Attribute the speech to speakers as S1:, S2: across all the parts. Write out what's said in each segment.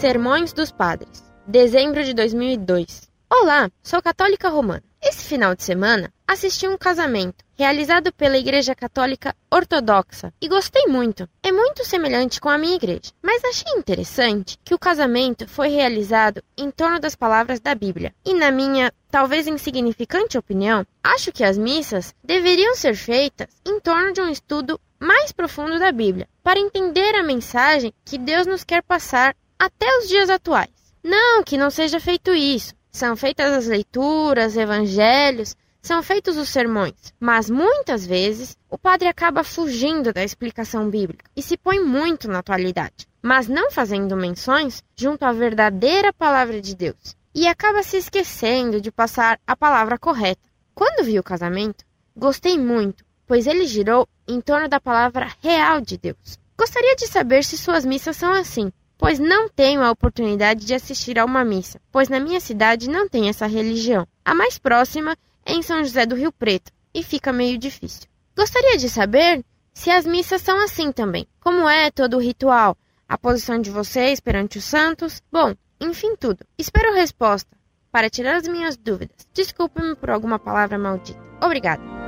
S1: Sermões dos Padres, dezembro de 2002. Olá, sou católica romana. Esse final de semana assisti um casamento realizado pela Igreja Católica Ortodoxa e gostei muito. É muito semelhante com a minha igreja, mas achei interessante que o casamento foi realizado em torno das palavras da Bíblia. E na minha, talvez insignificante opinião, acho que as missas deveriam ser feitas em torno de um estudo mais profundo da Bíblia, para entender a mensagem que Deus nos quer passar até os dias atuais. Não que não seja feito isso. São feitas as leituras, evangelhos, são feitos os sermões, mas muitas vezes o padre acaba fugindo da explicação bíblica e se põe muito na atualidade, mas não fazendo menções junto à verdadeira palavra de Deus, e acaba se esquecendo de passar a palavra correta. Quando vi o casamento, gostei muito, pois ele girou em torno da palavra real de Deus. Gostaria de saber se suas missas são assim, pois não tenho a oportunidade de assistir a uma missa, pois na minha cidade não tem essa religião. A mais próxima é em São José do Rio Preto e fica meio difícil. Gostaria de saber se as missas são assim também. Como é todo o ritual? A posição de vocês perante os santos? Bom, enfim, tudo. Espero resposta para tirar as minhas dúvidas. Desculpe-me por alguma palavra maldita. Obrigada.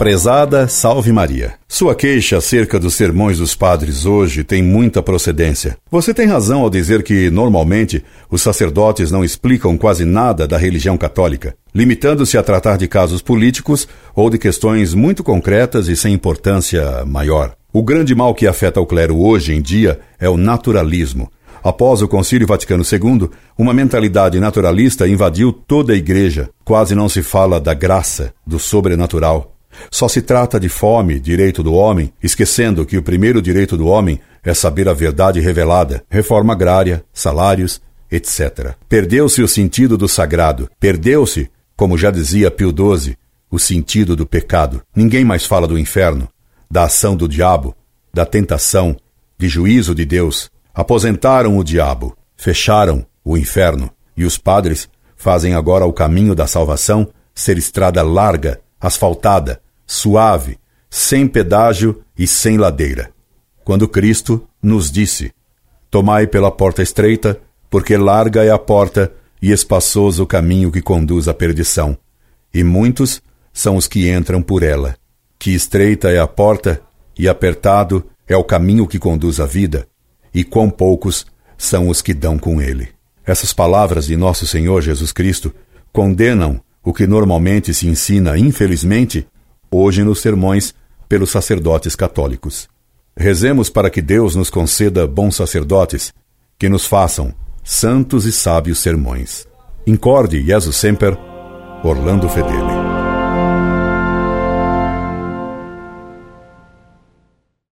S2: Prezada Salve Maria. Sua queixa acerca dos sermões dos padres hoje tem muita procedência. Você tem razão ao dizer que, normalmente, os sacerdotes não explicam quase nada da religião católica, limitando-se a tratar de casos políticos ou de questões muito concretas e sem importância maior. O grande mal que afeta o clero hoje em dia é o naturalismo. Após o Concílio Vaticano II, uma mentalidade naturalista invadiu toda a Igreja. Quase não se fala da graça, do sobrenatural. Só se trata de fome, direito do homem, esquecendo que o primeiro direito do homem é saber a verdade revelada, reforma agrária, salários, etc. Perdeu-se o sentido do sagrado, perdeu-se, como já dizia Pio XII, o sentido do pecado. Ninguém mais fala do inferno, da ação do diabo, da tentação, de juízo de Deus. Aposentaram o diabo, fecharam o inferno, e os padres fazem agora o caminho da salvação ser estrada larga, asfaltada, suave, sem pedágio e sem ladeira. Quando Cristo nos disse: Tomai pela porta estreita, porque larga é a porta e espaçoso o caminho que conduz à perdição, e muitos são os que entram por ela. Que estreita é a porta e apertado é o caminho que conduz à vida, e quão poucos são os que dão com ele. Essas palavras de nosso Senhor Jesus Cristo condenam o que normalmente se ensina, infelizmente, hoje nos sermões pelos sacerdotes católicos. Rezemos para que Deus nos conceda bons sacerdotes, que nos façam santos e sábios sermões. Incorde Jesus Semper, Orlando Fedeli.